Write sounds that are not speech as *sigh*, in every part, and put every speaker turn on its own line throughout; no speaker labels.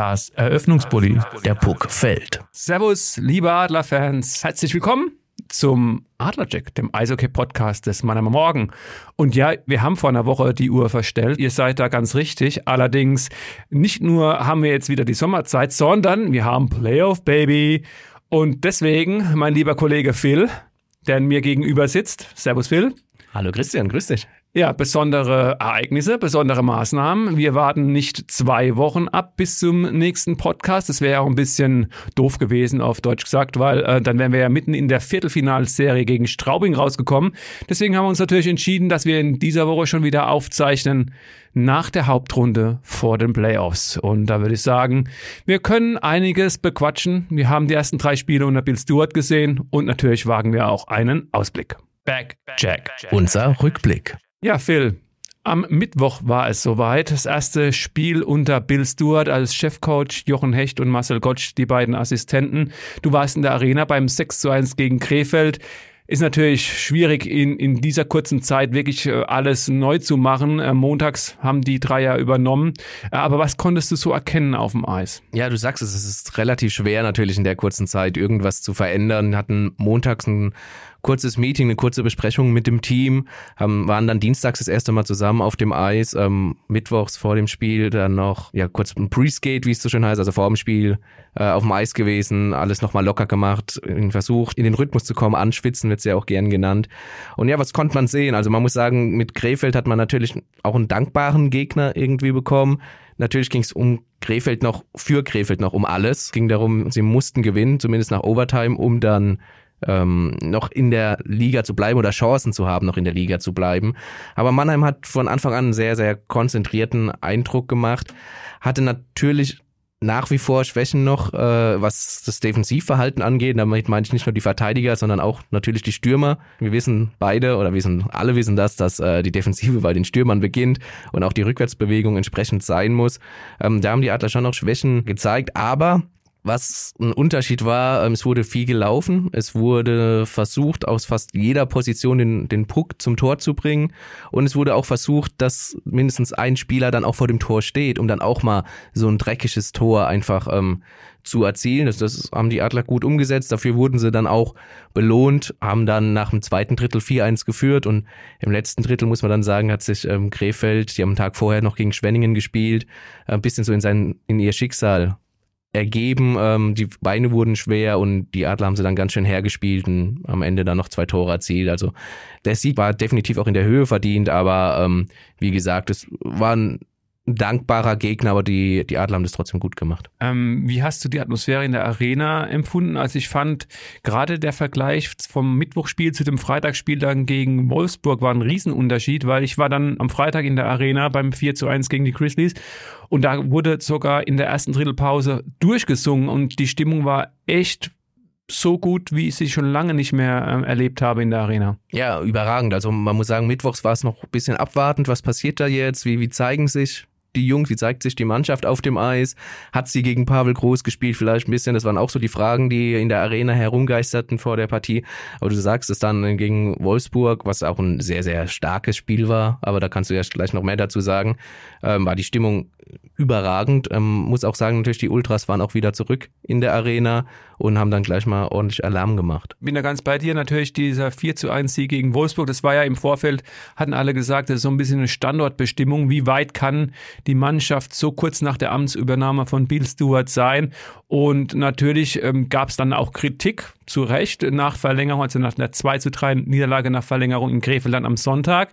Das Eröffnungsbully. Der Puck fällt.
Servus, liebe Adlerfans. Herzlich willkommen zum Adlercheck, dem Eishockey-Podcast des Mannheimer Morgen. Und ja, wir haben vor einer Woche die Uhr verstellt. Ihr seid da ganz richtig. Allerdings nicht nur haben wir jetzt wieder die Sommerzeit, sondern wir haben Playoff Baby. Und deswegen, mein lieber Kollege Phil, der mir gegenüber sitzt. Servus Phil.
Hallo Christian, grüß dich.
Ja, besondere Ereignisse, besondere Maßnahmen. Wir warten nicht zwei Wochen ab bis zum nächsten Podcast. Das wäre ja auch ein bisschen doof gewesen, auf Deutsch gesagt, weil äh, dann wären wir ja mitten in der Viertelfinalserie gegen Straubing rausgekommen. Deswegen haben wir uns natürlich entschieden, dass wir in dieser Woche schon wieder aufzeichnen nach der Hauptrunde vor den Playoffs. Und da würde ich sagen, wir können einiges bequatschen. Wir haben die ersten drei Spiele unter Bill Stewart gesehen und natürlich wagen wir auch einen Ausblick.
Back Jack. Unser Rückblick.
Ja, Phil, am Mittwoch war es soweit. Das erste Spiel unter Bill Stewart als Chefcoach, Jochen Hecht und Marcel Gottsch, die beiden Assistenten. Du warst in der Arena beim 6 zu 1 gegen Krefeld. Ist natürlich schwierig, in, in dieser kurzen Zeit wirklich äh, alles neu zu machen. Äh, montags haben die drei ja übernommen. Äh, aber was konntest du so erkennen auf dem Eis?
Ja, du sagst es, es ist relativ schwer natürlich in der kurzen Zeit irgendwas zu verändern. Hatten montags ein kurzes Meeting, eine kurze Besprechung mit dem Team, haben, waren dann dienstags das erste Mal zusammen auf dem Eis, ähm, mittwochs vor dem Spiel dann noch, ja, kurz ein Pre-Skate, wie es so schön heißt, also vor dem Spiel äh, auf dem Eis gewesen, alles nochmal locker gemacht, versucht, in den Rhythmus zu kommen, anschwitzen wird's ja auch gern genannt. Und ja, was konnte man sehen? Also man muss sagen, mit Krefeld hat man natürlich auch einen dankbaren Gegner irgendwie bekommen. Natürlich ging es um Krefeld noch, für Krefeld noch um alles. Ging darum, sie mussten gewinnen, zumindest nach Overtime, um dann ähm, noch in der Liga zu bleiben oder Chancen zu haben, noch in der Liga zu bleiben. Aber Mannheim hat von Anfang an einen sehr, sehr konzentrierten Eindruck gemacht, hatte natürlich nach wie vor Schwächen noch, äh, was das Defensivverhalten angeht. Damit meine ich nicht nur die Verteidiger, sondern auch natürlich die Stürmer. Wir wissen beide oder wir wissen alle wissen das, dass äh, die Defensive bei den Stürmern beginnt und auch die Rückwärtsbewegung entsprechend sein muss. Ähm, da haben die Adler schon noch Schwächen gezeigt, aber was ein Unterschied war, ähm, es wurde viel gelaufen, es wurde versucht, aus fast jeder Position den, den Puck zum Tor zu bringen. Und es wurde auch versucht, dass mindestens ein Spieler dann auch vor dem Tor steht, um dann auch mal so ein dreckiges Tor einfach ähm, zu erzielen. Das, das haben die Adler gut umgesetzt, dafür wurden sie dann auch belohnt, haben dann nach dem zweiten Drittel 4-1 geführt. Und im letzten Drittel muss man dann sagen, hat sich ähm, Krefeld, die einen Tag vorher noch gegen Schwenningen gespielt, ein bisschen so in sein, in ihr Schicksal ergeben. Ähm, die Beine wurden schwer und die Adler haben sie dann ganz schön hergespielt und am Ende dann noch zwei Tore erzielt. Also der Sieg war definitiv auch in der Höhe verdient, aber ähm, wie gesagt, es war ein dankbarer Gegner, aber die, die Adler haben das trotzdem gut gemacht.
Ähm, wie hast du die Atmosphäre in der Arena empfunden? Also ich fand gerade der Vergleich vom Mittwochspiel zu dem Freitagsspiel dann gegen Wolfsburg war ein Riesenunterschied, weil ich war dann am Freitag in der Arena beim 4 zu 1 gegen die Grizzlies und da wurde sogar in der ersten Drittelpause durchgesungen und die Stimmung war echt so gut, wie ich sie schon lange nicht mehr äh, erlebt habe in der Arena.
Ja, überragend. Also man muss sagen, mittwochs war es noch ein bisschen abwartend. Was passiert da jetzt? Wie, wie zeigen sich die Jungs, wie zeigt sich die Mannschaft auf dem Eis? Hat sie gegen Pavel Groß gespielt? Vielleicht ein bisschen. Das waren auch so die Fragen, die in der Arena herumgeisterten vor der Partie. Aber du sagst es dann gegen Wolfsburg, was auch ein sehr, sehr starkes Spiel war. Aber da kannst du ja gleich noch mehr dazu sagen. Ähm, war die Stimmung überragend. Ähm, muss auch sagen, natürlich die Ultras waren auch wieder zurück in der Arena und haben dann gleich mal ordentlich Alarm gemacht.
Bin da ganz bei dir. Natürlich dieser 4 zu 1 Sieg gegen Wolfsburg. Das war ja im Vorfeld, hatten alle gesagt, das ist so ein bisschen eine Standortbestimmung. Wie weit kann die Mannschaft so kurz nach der Amtsübernahme von Bill Stewart sein? Und natürlich ähm, gab es dann auch Kritik, zu Recht, nach Verlängerung, also nach einer 2 zu 3 Niederlage nach Verlängerung in Greveland am Sonntag.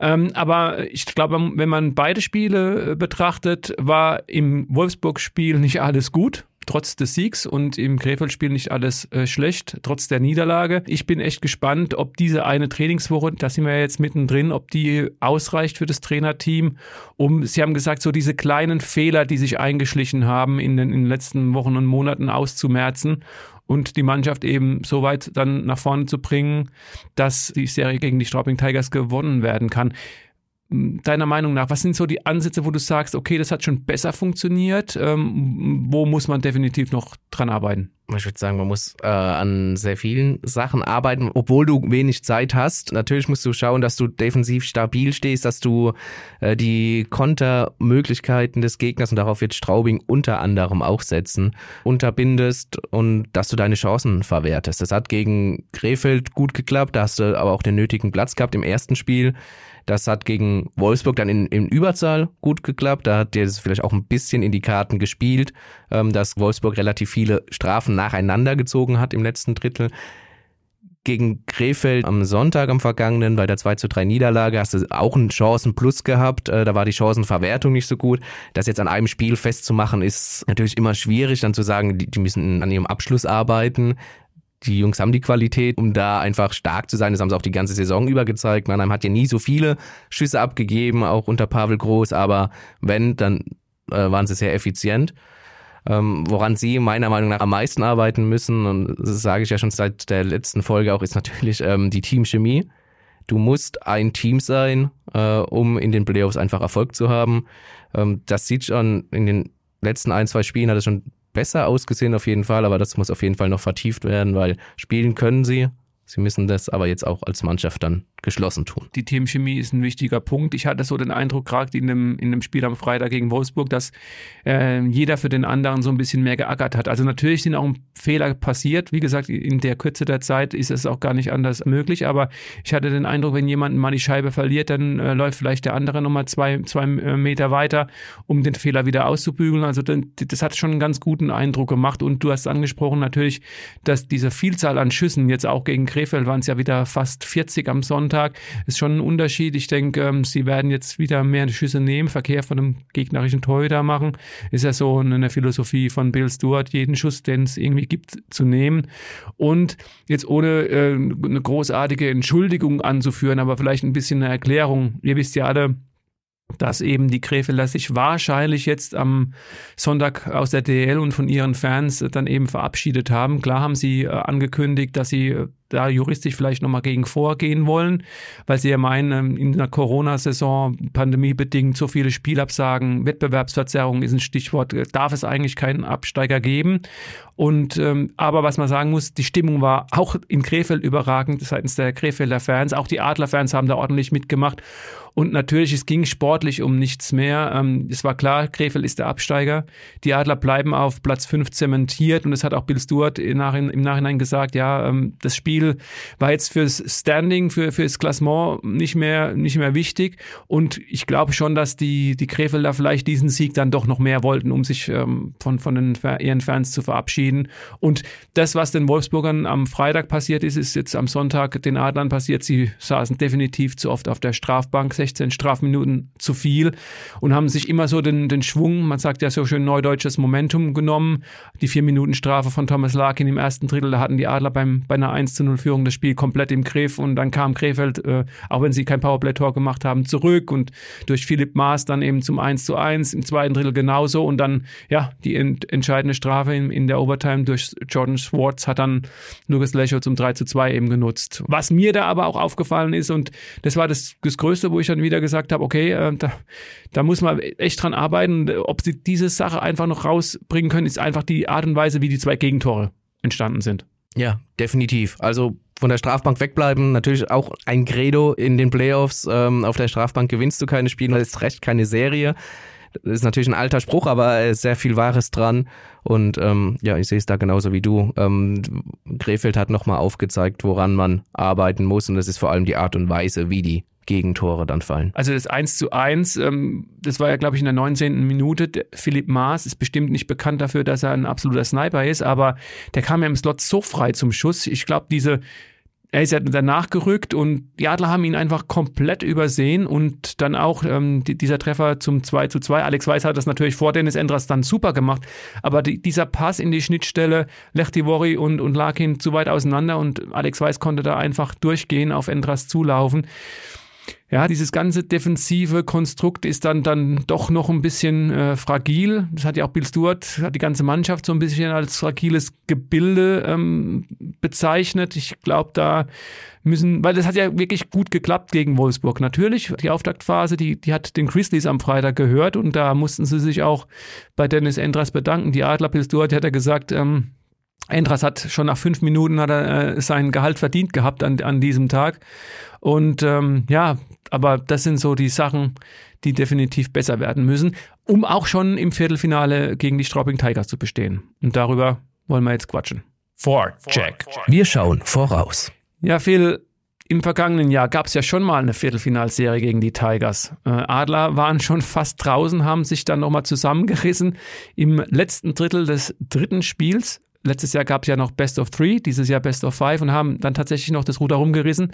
Ähm, aber ich glaube, wenn man beide Spiele äh, betrachtet, war im Wolfsburg-Spiel nicht alles gut. Trotz des Siegs und im Krefeld-Spiel nicht alles äh, schlecht, trotz der Niederlage. Ich bin echt gespannt, ob diese eine Trainingswoche, da sind wir jetzt mittendrin, ob die ausreicht für das Trainerteam, um, Sie haben gesagt, so diese kleinen Fehler, die sich eingeschlichen haben in den, in den letzten Wochen und Monaten auszumerzen und die Mannschaft eben so weit dann nach vorne zu bringen, dass die Serie gegen die Straubing Tigers gewonnen werden kann deiner Meinung nach, was sind so die Ansätze, wo du sagst, okay, das hat schon besser funktioniert? Ähm, wo muss man definitiv noch dran arbeiten?
Ich würde sagen, man muss äh, an sehr vielen Sachen arbeiten, obwohl du wenig Zeit hast. Natürlich musst du schauen, dass du defensiv stabil stehst, dass du äh, die Kontermöglichkeiten des Gegners, und darauf wird Straubing unter anderem auch setzen, unterbindest und dass du deine Chancen verwertest. Das hat gegen Krefeld gut geklappt, da hast du aber auch den nötigen Platz gehabt im ersten Spiel. Das hat gegen Wolfsburg dann in, in Überzahl gut geklappt. Da hat dir das vielleicht auch ein bisschen in die Karten gespielt, ähm, dass Wolfsburg relativ viele Strafen nacheinander gezogen hat im letzten Drittel. Gegen Krefeld am Sonntag am vergangenen bei der 2 zu 3 Niederlage hast du auch einen Chancenplus gehabt. Äh, da war die Chancenverwertung nicht so gut. Das jetzt an einem Spiel festzumachen ist natürlich immer schwierig, dann zu sagen, die, die müssen an ihrem Abschluss arbeiten die Jungs haben die Qualität, um da einfach stark zu sein. Das haben sie auch die ganze Saison über gezeigt. Mannheim hat ja nie so viele Schüsse abgegeben, auch unter Pavel Groß, aber wenn, dann äh, waren sie sehr effizient. Ähm, woran sie meiner Meinung nach am meisten arbeiten müssen, und das sage ich ja schon seit der letzten Folge auch, ist natürlich ähm, die Teamchemie. Du musst ein Team sein, äh, um in den Playoffs einfach Erfolg zu haben. Ähm, das sieht schon in den letzten ein, zwei Spielen hat es schon besser ausgesehen auf jeden Fall, aber das muss auf jeden Fall noch vertieft werden, weil spielen können sie. Sie müssen das aber jetzt auch als Mannschaft dann geschlossen tun.
Die Teamchemie ist ein wichtiger Punkt. Ich hatte so den Eindruck, gerade in dem, in dem Spiel am Freitag gegen Wolfsburg, dass äh, jeder für den anderen so ein bisschen mehr geackert hat. Also natürlich sind auch Fehler passiert. Wie gesagt, in der Kürze der Zeit ist es auch gar nicht anders möglich. Aber ich hatte den Eindruck, wenn jemand mal die Scheibe verliert, dann äh, läuft vielleicht der andere nochmal zwei, zwei äh, Meter weiter, um den Fehler wieder auszubügeln. Also das hat schon einen ganz guten Eindruck gemacht. Und du hast angesprochen natürlich, dass diese Vielzahl an Schüssen, jetzt auch gegen Krefeld waren es ja wieder fast 40 am Sonntag, Sonntag ist schon ein Unterschied. Ich denke, ähm, sie werden jetzt wieder mehr Schüsse nehmen, Verkehr von einem gegnerischen Torhüter machen. Ist ja so eine Philosophie von Bill Stewart, jeden Schuss, den es irgendwie gibt, zu nehmen. Und jetzt ohne äh, eine großartige Entschuldigung anzuführen, aber vielleicht ein bisschen eine Erklärung. Ihr wisst ja alle, dass eben die Krefelder sich wahrscheinlich jetzt am Sonntag aus der DL und von ihren Fans dann eben verabschiedet haben. Klar haben sie äh, angekündigt, dass sie äh, da juristisch vielleicht nochmal gegen vorgehen wollen, weil sie ja meinen, ähm, in der Corona-Saison pandemiebedingt so viele Spielabsagen, Wettbewerbsverzerrung ist ein Stichwort, äh, darf es eigentlich keinen Absteiger geben. Und ähm, aber was man sagen muss, die Stimmung war auch in Krefeld überragend seitens der Krefelder Fans. Auch die Adler-Fans haben da ordentlich mitgemacht. Und natürlich, es ging sportlich um nichts mehr. Ähm, es war klar, Krefeld ist der Absteiger. Die Adler bleiben auf Platz 5 zementiert und es hat auch Bill Stewart im Nachhinein gesagt, ja, ähm, das Spiel Spiel war jetzt fürs Standing, für, fürs Klassement nicht mehr, nicht mehr wichtig. Und ich glaube schon, dass die, die Krefelder vielleicht diesen Sieg dann doch noch mehr wollten, um sich ähm, von, von den, ihren Fans zu verabschieden. Und das, was den Wolfsburgern am Freitag passiert ist, ist jetzt am Sonntag den Adlern passiert. Sie saßen definitiv zu oft auf der Strafbank, 16 Strafminuten zu viel und haben sich immer so den, den Schwung, man sagt ja so schön neudeutsches Momentum genommen. Die vier Minuten Strafe von Thomas Larkin im ersten Drittel, da hatten die Adler beim, bei einer 1 zu 0 Führung das Spiel komplett im Griff und dann kam Krefeld, äh, auch wenn sie kein Powerplay-Tor gemacht haben, zurück und durch Philipp Maas dann eben zum 1 zu 1, im zweiten Drittel genauso und dann, ja, die ent entscheidende Strafe in, in, der Overtime durch Jordan Schwartz hat dann Lucas Lecho zum 3 zu 2 eben genutzt. Was mir da aber auch aufgefallen ist und das war das, das Größte, wo ich dann wieder gesagt habe, okay, äh, da, da muss man echt dran arbeiten. Ob sie diese Sache einfach noch rausbringen können, ist einfach die Art und Weise, wie die zwei Gegentore entstanden sind.
Ja, definitiv. Also von der Strafbank wegbleiben, natürlich auch ein Credo in den Playoffs. Ähm, auf der Strafbank gewinnst du keine Spiele, das ist recht keine Serie. Das ist natürlich ein alter Spruch, aber sehr viel Wahres dran. Und ähm, ja, ich sehe es da genauso wie du. Ähm, Krefeld hat nochmal aufgezeigt, woran man arbeiten muss. Und das ist vor allem die Art und Weise, wie die Gegentore dann fallen.
Also das 1 zu 1, ähm, das war ja, glaube ich, in der 19. Minute. Philipp Maas ist bestimmt nicht bekannt dafür, dass er ein absoluter Sniper ist, aber der kam ja im Slot so frei zum Schuss. Ich glaube, diese er ist ja danach gerückt und die Adler haben ihn einfach komplett übersehen und dann auch ähm, die, dieser Treffer zum 2 zu 2. Alex Weiß hat das natürlich vor Dennis Endras dann super gemacht, aber die, dieser Pass in die Schnittstelle, Lechtivori und, und Larkin zu weit auseinander und Alex Weiß konnte da einfach durchgehen, auf Endras zulaufen ja, dieses ganze defensive Konstrukt ist dann, dann doch noch ein bisschen äh, fragil. Das hat ja auch Bill Stewart, hat die ganze Mannschaft so ein bisschen als fragiles Gebilde ähm, bezeichnet. Ich glaube, da müssen, weil das hat ja wirklich gut geklappt gegen Wolfsburg. Natürlich, die Auftaktphase, die, die hat den Grizzlies am Freitag gehört und da mussten sie sich auch bei Dennis Endras bedanken. Die Adler, Bill Stewart, hat ja gesagt, ähm, Endras hat schon nach fünf Minuten hat er äh, sein Gehalt verdient gehabt an, an diesem Tag. Und ähm, ja, aber das sind so die Sachen, die definitiv besser werden müssen, um auch schon im Viertelfinale gegen die Straubing Tigers zu bestehen. Und darüber wollen wir jetzt quatschen.
Vorcheck. Wir schauen voraus.
Ja, Phil, im vergangenen Jahr gab es ja schon mal eine Viertelfinalserie gegen die Tigers. Äh, Adler waren schon fast draußen, haben sich dann nochmal zusammengerissen. Im letzten Drittel des dritten Spiels letztes Jahr gab es ja noch Best of Three, dieses Jahr Best of Five und haben dann tatsächlich noch das Ruder rumgerissen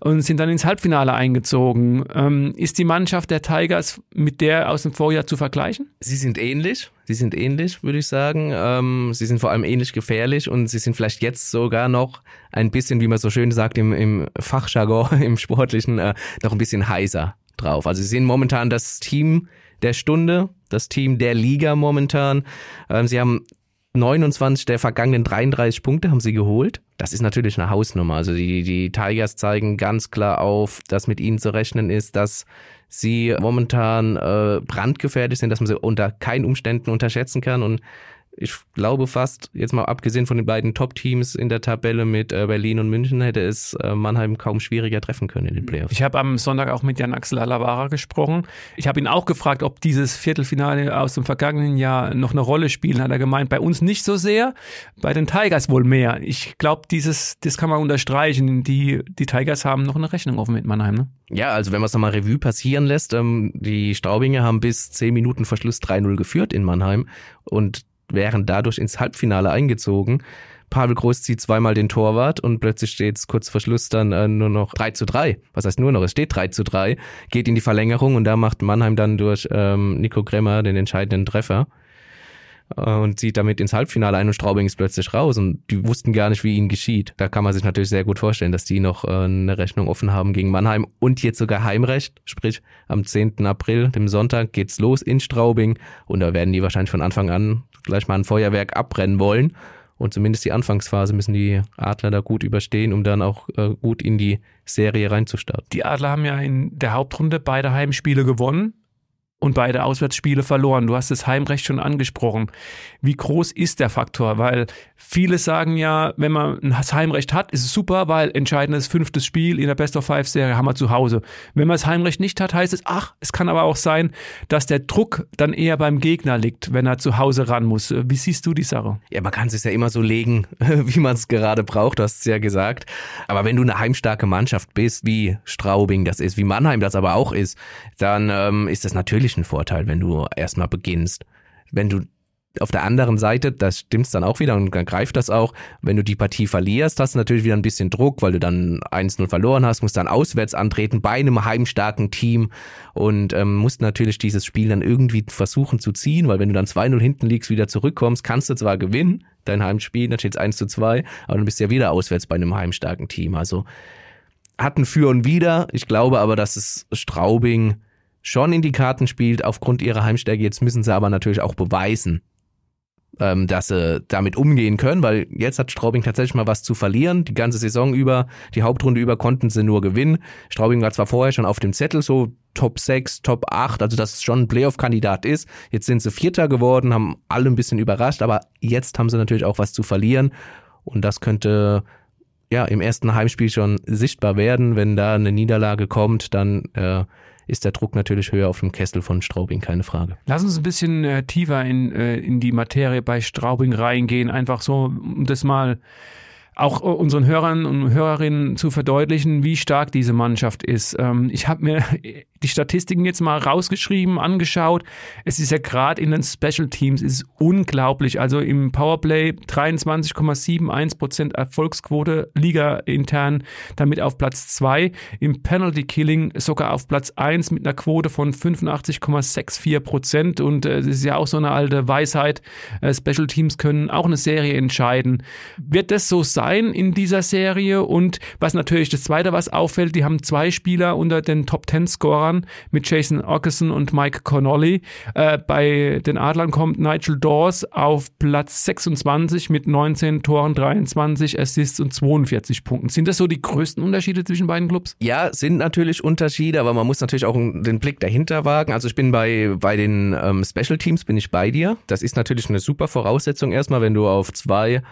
und sind dann ins Halbfinale eingezogen. Ähm, ist die Mannschaft der Tigers mit der aus dem Vorjahr zu vergleichen?
Sie sind ähnlich. Sie sind ähnlich, würde ich sagen. Ähm, sie sind vor allem ähnlich gefährlich und sie sind vielleicht jetzt sogar noch ein bisschen, wie man so schön sagt im, im Fachjargon, *laughs* im Sportlichen, äh, noch ein bisschen heißer drauf. Also sie sind momentan das Team der Stunde, das Team der Liga momentan. Ähm, sie haben 29 der vergangenen 33 Punkte haben sie geholt. Das ist natürlich eine Hausnummer. Also die, die Tigers zeigen ganz klar auf, dass mit ihnen zu rechnen ist, dass sie momentan äh, brandgefährlich sind, dass man sie unter keinen Umständen unterschätzen kann. Und ich glaube fast, jetzt mal abgesehen von den beiden Top-Teams in der Tabelle mit äh, Berlin und München, hätte es äh, Mannheim kaum schwieriger treffen können in den Playoffs.
Ich habe am Sonntag auch mit Jan Axel Alavara gesprochen. Ich habe ihn auch gefragt, ob dieses Viertelfinale aus dem vergangenen Jahr noch eine Rolle spielt. Hat er gemeint, bei uns nicht so sehr, bei den Tigers wohl mehr. Ich glaube, dieses, das kann man unterstreichen. Die, die Tigers haben noch eine Rechnung offen mit Mannheim. Ne?
Ja, also wenn man es nochmal Revue passieren lässt, ähm, die Straubinger haben bis 10 Minuten Verschluss 3-0 geführt in Mannheim und wären dadurch ins Halbfinale eingezogen. Pavel Groß zieht zweimal den Torwart und plötzlich steht es kurz vor Schluss dann äh, nur noch 3 zu 3. Was heißt nur noch? Es steht 3 zu 3, geht in die Verlängerung und da macht Mannheim dann durch ähm, Nico Gremmer den entscheidenden Treffer und zieht damit ins Halbfinale ein und Straubing ist plötzlich raus und die wussten gar nicht, wie ihnen geschieht. Da kann man sich natürlich sehr gut vorstellen, dass die noch äh, eine Rechnung offen haben gegen Mannheim und jetzt sogar Heimrecht, sprich am 10. April, dem Sonntag, geht's los in Straubing und da werden die wahrscheinlich von Anfang an gleich mal ein Feuerwerk abbrennen wollen. Und zumindest die Anfangsphase müssen die Adler da gut überstehen, um dann auch äh, gut in die Serie reinzustarten.
Die Adler haben ja in der Hauptrunde beide Heimspiele gewonnen und beide Auswärtsspiele verloren. Du hast das Heimrecht schon angesprochen. Wie groß ist der Faktor? Weil viele sagen ja, wenn man das Heimrecht hat, ist es super, weil entscheidendes fünftes Spiel in der Best of Five Serie haben wir zu Hause. Wenn man das Heimrecht nicht hat, heißt es, ach, es kann aber auch sein, dass der Druck dann eher beim Gegner liegt, wenn er zu Hause ran muss. Wie siehst du die Sache?
Ja, man kann es ja immer so legen, *laughs* wie man es gerade braucht, du hast es ja gesagt. Aber wenn du eine heimstarke Mannschaft bist, wie Straubing das ist, wie Mannheim das aber auch ist, dann ähm, ist das natürlich Vorteil, wenn du erstmal beginnst. Wenn du auf der anderen Seite, das stimmt's dann auch wieder und dann greift das auch, wenn du die Partie verlierst, hast du natürlich wieder ein bisschen Druck, weil du dann 1-0 verloren hast, musst dann auswärts antreten bei einem heimstarken Team und ähm, musst natürlich dieses Spiel dann irgendwie versuchen zu ziehen, weil wenn du dann 2-0 hinten liegst, wieder zurückkommst, kannst du zwar gewinnen, dein Heimspiel, dann steht es 1 zu 2, aber dann bist du ja wieder auswärts bei einem heimstarken Team. Also hatten für und wieder. Ich glaube aber, dass es Straubing schon in die Karten spielt aufgrund ihrer Heimstärke. Jetzt müssen sie aber natürlich auch beweisen, ähm, dass sie damit umgehen können, weil jetzt hat Straubing tatsächlich mal was zu verlieren. Die ganze Saison über, die Hauptrunde über konnten sie nur gewinnen. Straubing war zwar vorher schon auf dem Zettel, so Top 6, Top 8, also dass es schon ein Playoff-Kandidat ist. Jetzt sind sie Vierter geworden, haben alle ein bisschen überrascht, aber jetzt haben sie natürlich auch was zu verlieren. Und das könnte ja im ersten Heimspiel schon sichtbar werden. Wenn da eine Niederlage kommt, dann äh, ist der Druck natürlich höher auf dem Kessel von Straubing, keine Frage.
Lass uns ein bisschen äh, tiefer in, äh, in die Materie bei Straubing reingehen, einfach so, um das mal auch äh, unseren Hörern und Hörerinnen zu verdeutlichen, wie stark diese Mannschaft ist. Ähm, ich habe mir die Statistiken jetzt mal rausgeschrieben, angeschaut. Es ist ja gerade in den Special Teams ist unglaublich. Also im Powerplay 23,71% Erfolgsquote, Liga intern, damit auf Platz 2. Im Penalty Killing sogar auf Platz 1 mit einer Quote von 85,64% Und äh, es ist ja auch so eine alte Weisheit. Äh, Special Teams können auch eine Serie entscheiden. Wird das so sein? in dieser Serie. Und was natürlich das Zweite, was auffällt, die haben zwei Spieler unter den Top Ten Scorern mit Jason Ockerson und Mike Connolly. Äh, bei den Adlern kommt Nigel Dawes auf Platz 26 mit 19 Toren, 23 Assists und 42 Punkten. Sind das so die größten Unterschiede zwischen beiden Clubs?
Ja, sind natürlich Unterschiede, aber man muss natürlich auch den Blick dahinter wagen. Also ich bin bei, bei den ähm, Special Teams bin ich bei dir. Das ist natürlich eine super Voraussetzung erstmal, wenn du auf zwei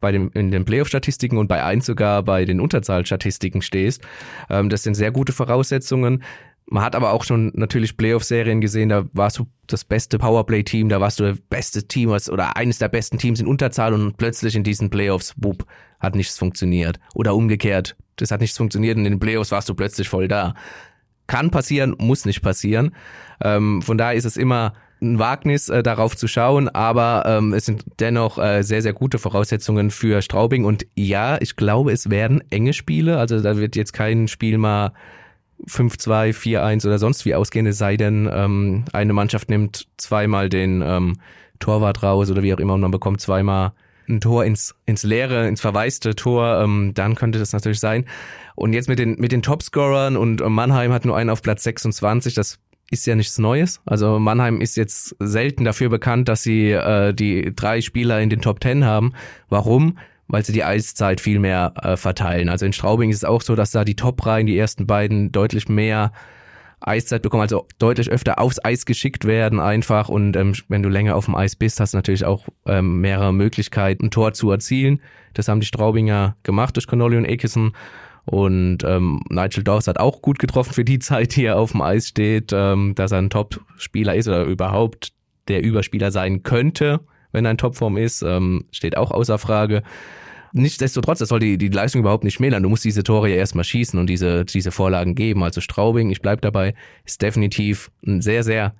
bei dem, in den Playoff-Statistiken und bei eins sogar bei den Unterzahlstatistiken stehst. Ähm, das sind sehr gute Voraussetzungen. Man hat aber auch schon natürlich Playoff-Serien gesehen, da warst du das beste Powerplay-Team, da warst du das beste Team oder eines der besten Teams in Unterzahl und plötzlich in diesen Playoffs, wupp, hat nichts funktioniert. Oder umgekehrt, das hat nichts funktioniert und in den Playoffs warst du plötzlich voll da. Kann passieren, muss nicht passieren. Ähm, von daher ist es immer ein Wagnis, äh, darauf zu schauen, aber ähm, es sind dennoch äh, sehr, sehr gute Voraussetzungen für Straubing. Und ja, ich glaube, es werden enge Spiele. Also da wird jetzt kein Spiel mal 5-2, 4-1 oder sonst wie ausgehen, es sei denn, ähm, eine Mannschaft nimmt zweimal den ähm, Torwart raus oder wie auch immer und man bekommt zweimal ein Tor ins, ins leere, ins verwaiste Tor, ähm, dann könnte das natürlich sein. Und jetzt mit den, mit den Topscorern und Mannheim hat nur einen auf Platz 26, das ist ja nichts Neues. Also Mannheim ist jetzt selten dafür bekannt, dass sie äh, die drei Spieler in den Top Ten haben. Warum? Weil sie die Eiszeit viel mehr äh, verteilen. Also in Straubing ist es auch so, dass da die Top-Reihen, die ersten beiden, deutlich mehr Eiszeit bekommen, also deutlich öfter aufs Eis geschickt werden einfach. Und ähm, wenn du länger auf dem Eis bist, hast du natürlich auch ähm, mehrere Möglichkeiten, ein Tor zu erzielen. Das haben die Straubinger gemacht durch Connolly und Akison. Und ähm, Nigel Dawes hat auch gut getroffen für die Zeit, die er auf dem Eis steht, ähm, dass er ein Top-Spieler ist oder überhaupt der Überspieler sein könnte, wenn er in Topform ist, ähm, steht auch außer Frage. Nichtsdestotrotz, das soll die, die Leistung überhaupt nicht schmälern. Du musst diese Tore ja erstmal schießen und diese, diese Vorlagen geben. Also Straubing, ich bleib dabei, ist definitiv ein sehr, sehr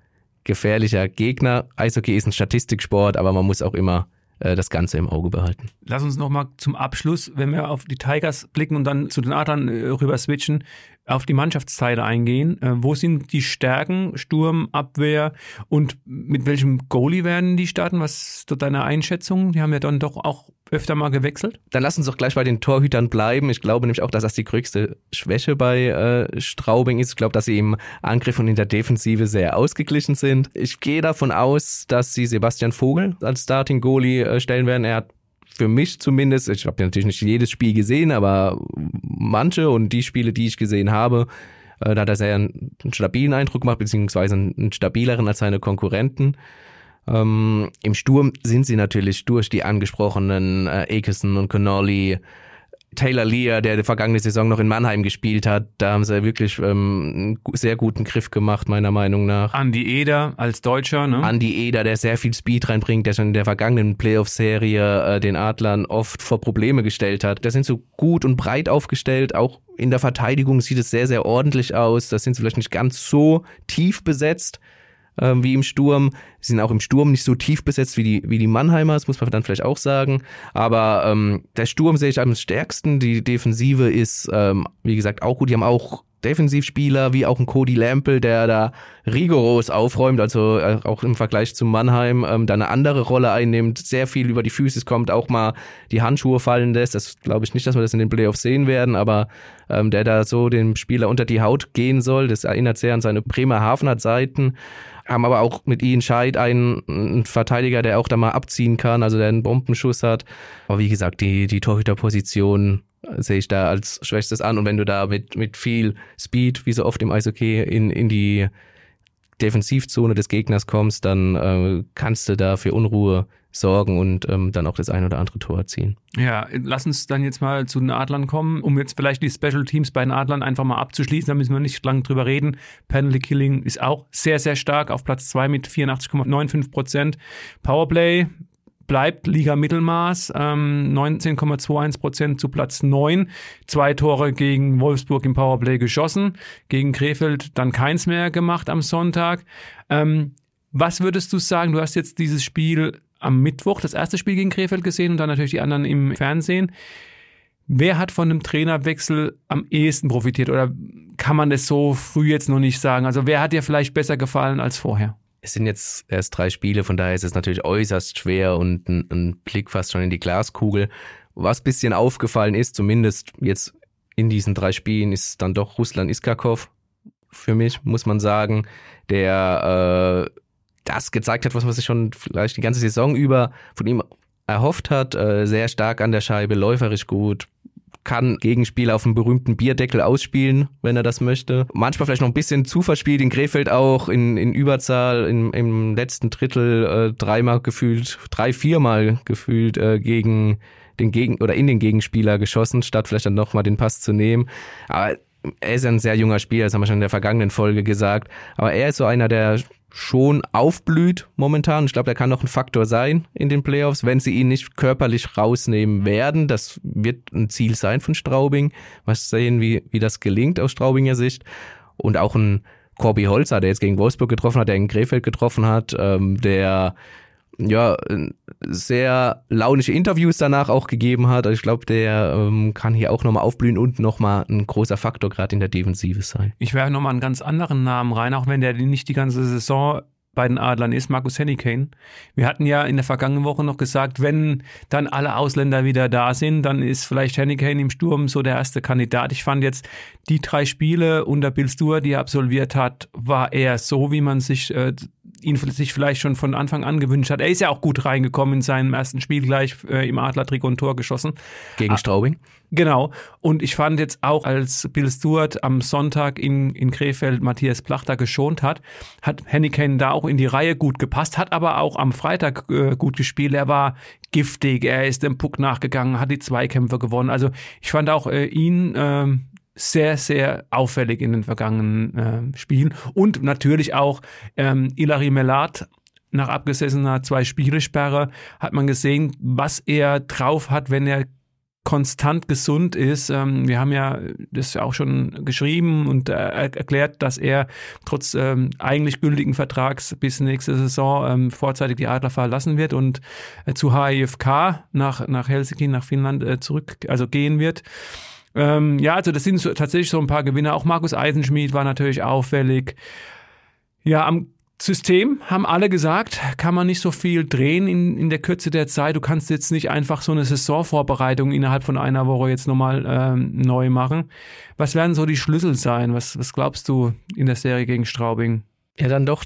gefährlicher Gegner. Eishockey ist ein Statistiksport, aber man muss auch immer äh, das Ganze im Auge behalten.
Lass uns nochmal zum Abschluss, wenn wir auf die Tigers blicken und dann zu den Adlern äh, rüber switchen, auf die Mannschaftsteile eingehen. Äh, wo sind die Stärken, Sturm, Abwehr und mit welchem Goalie werden die starten? Was ist deine Einschätzung? Die haben ja dann doch auch öfter mal gewechselt?
Dann lass uns doch gleich bei den Torhütern bleiben. Ich glaube nämlich auch, dass das die größte Schwäche bei äh, Straubing ist. Ich glaube, dass sie im Angriff und in der Defensive sehr ausgeglichen sind. Ich gehe davon aus, dass sie Sebastian Vogel als Starting Goalie äh, stellen werden. Er hat für mich zumindest, ich habe natürlich nicht jedes Spiel gesehen, aber manche und die Spiele, die ich gesehen habe, äh, da hat er sehr einen, einen stabilen Eindruck gemacht, beziehungsweise einen stabileren als seine Konkurrenten. Ähm, Im Sturm sind sie natürlich durch die angesprochenen äh, Akeson und Connolly, Taylor Lear, der die vergangene Saison noch in Mannheim gespielt hat, da haben sie wirklich ähm, einen sehr guten Griff gemacht, meiner Meinung nach.
Andy Eder als Deutscher, ne?
Andy Eder, der sehr viel Speed reinbringt, der schon in der vergangenen Playoff-Serie äh, den Adlern oft vor Probleme gestellt hat. Da sind so gut und breit aufgestellt, auch in der Verteidigung sieht es sehr, sehr ordentlich aus. Da sind sie vielleicht nicht ganz so tief besetzt ähm, wie im Sturm. Sie sind auch im Sturm nicht so tief besetzt wie die, wie die Mannheimer, das muss man dann vielleicht auch sagen. Aber ähm, der Sturm sehe ich am stärksten. Die Defensive ist, ähm, wie gesagt, auch gut. Die haben auch Defensivspieler wie auch ein Cody Lampel, der da rigoros aufräumt, also äh, auch im Vergleich zu Mannheim ähm, da eine andere Rolle einnimmt, sehr viel über die Füße kommt, auch mal die Handschuhe fallen lässt. Das glaube ich nicht, dass wir das in den Playoffs sehen werden, aber ähm, der da so dem Spieler unter die Haut gehen soll, das erinnert sehr an seine Bremer Hafner-Zeiten haben aber auch mit Ian Scheid einen, einen, Verteidiger, der auch da mal abziehen kann, also der einen Bombenschuss hat. Aber wie gesagt, die, die Torhüterposition sehe ich da als schwächstes an. Und wenn du da mit, mit viel Speed, wie so oft im Eishockey, in, in die Defensivzone des Gegners kommst, dann äh, kannst du da für Unruhe sorgen und ähm, dann auch das ein oder andere Tor erzielen.
Ja, lass uns dann jetzt mal zu den Adlern kommen, um jetzt vielleicht die Special Teams bei den Adlern einfach mal abzuschließen, da müssen wir nicht lange drüber reden. Penalty Killing ist auch sehr, sehr stark auf Platz 2 mit 84,95 Prozent. Powerplay bleibt Liga Mittelmaß, ähm, 19,21 Prozent zu Platz 9. Zwei Tore gegen Wolfsburg im Powerplay geschossen, gegen Krefeld dann keins mehr gemacht am Sonntag. Ähm, was würdest du sagen? Du hast jetzt dieses Spiel am Mittwoch, das erste Spiel gegen Krefeld gesehen und dann natürlich die anderen im Fernsehen. Wer hat von einem Trainerwechsel am ehesten profitiert oder kann man das so früh jetzt noch nicht sagen? Also wer hat dir vielleicht besser gefallen als vorher?
Es sind jetzt erst drei Spiele, von daher ist es natürlich äußerst schwer und ein, ein Blick fast schon in die Glaskugel. Was bisschen aufgefallen ist, zumindest jetzt in diesen drei Spielen, ist dann doch Ruslan Iskakov für mich, muss man sagen, der äh, das gezeigt hat, was man sich schon vielleicht die ganze Saison über von ihm erhofft hat. Äh, sehr stark an der Scheibe, läuferisch gut, kann Gegenspieler auf dem berühmten Bierdeckel ausspielen, wenn er das möchte. Manchmal vielleicht noch ein bisschen zu verspielt, in Krefeld auch, in, in Überzahl, in, im letzten Drittel äh, dreimal gefühlt, drei, viermal gefühlt äh, gegen den Gegen oder in den Gegenspieler geschossen, statt vielleicht dann nochmal den Pass zu nehmen. Aber er ist ein sehr junger Spieler, das haben wir schon in der vergangenen Folge gesagt. Aber er ist so einer, der schon aufblüht momentan. Ich glaube, der kann noch ein Faktor sein in den Playoffs, wenn sie ihn nicht körperlich rausnehmen werden. Das wird ein Ziel sein von Straubing. Mal sehen, wie, wie das gelingt aus Straubinger Sicht. Und auch ein Corby Holzer, der jetzt gegen Wolfsburg getroffen hat, der in Krefeld getroffen hat, ähm, der ja, sehr launische Interviews danach auch gegeben hat. Also ich glaube, der ähm, kann hier auch nochmal aufblühen und nochmal ein großer Faktor gerade in der Defensive sein.
Ich werfe nochmal einen ganz anderen Namen rein, auch wenn der nicht die ganze Saison bei den Adlern ist, Markus Hennikane. Wir hatten ja in der vergangenen Woche noch gesagt, wenn dann alle Ausländer wieder da sind, dann ist vielleicht Hennikane im Sturm so der erste Kandidat. Ich fand jetzt die drei Spiele unter Bill Stewart, die er absolviert hat, war eher so, wie man sich äh, ihn sich vielleicht schon von Anfang an gewünscht hat. Er ist ja auch gut reingekommen in seinem ersten Spiel gleich äh, im Adler-Trikot Tor geschossen.
Gegen ah, Straubing?
Genau. Und ich fand jetzt auch, als Bill Stewart am Sonntag in, in Krefeld Matthias Plachter geschont hat, hat Henneken da auch in die Reihe gut gepasst, hat aber auch am Freitag äh, gut gespielt. Er war giftig, er ist dem Puck nachgegangen, hat die Zweikämpfe gewonnen. Also ich fand auch äh, ihn äh, sehr, sehr auffällig in den vergangenen äh, Spielen. Und natürlich auch ähm, Ilari Melat nach abgesessener zwei Spielesperre hat man gesehen, was er drauf hat, wenn er konstant gesund ist. Ähm, wir haben ja das auch schon geschrieben und äh, erklärt, dass er trotz ähm, eigentlich gültigen Vertrags bis nächste Saison ähm, vorzeitig die Adler verlassen wird und äh, zu HIFK nach, nach Helsinki, nach Finnland äh, zurück, also gehen wird. Ähm, ja, also das sind so, tatsächlich so ein paar Gewinner. Auch Markus Eisenschmied war natürlich auffällig. Ja, am System haben alle gesagt, kann man nicht so viel drehen in, in der Kürze der Zeit. Du kannst jetzt nicht einfach so eine Saisonvorbereitung innerhalb von einer Woche jetzt nochmal ähm, neu machen. Was werden so die Schlüssel sein? Was, was glaubst du in der Serie gegen Straubing?
Ja, dann doch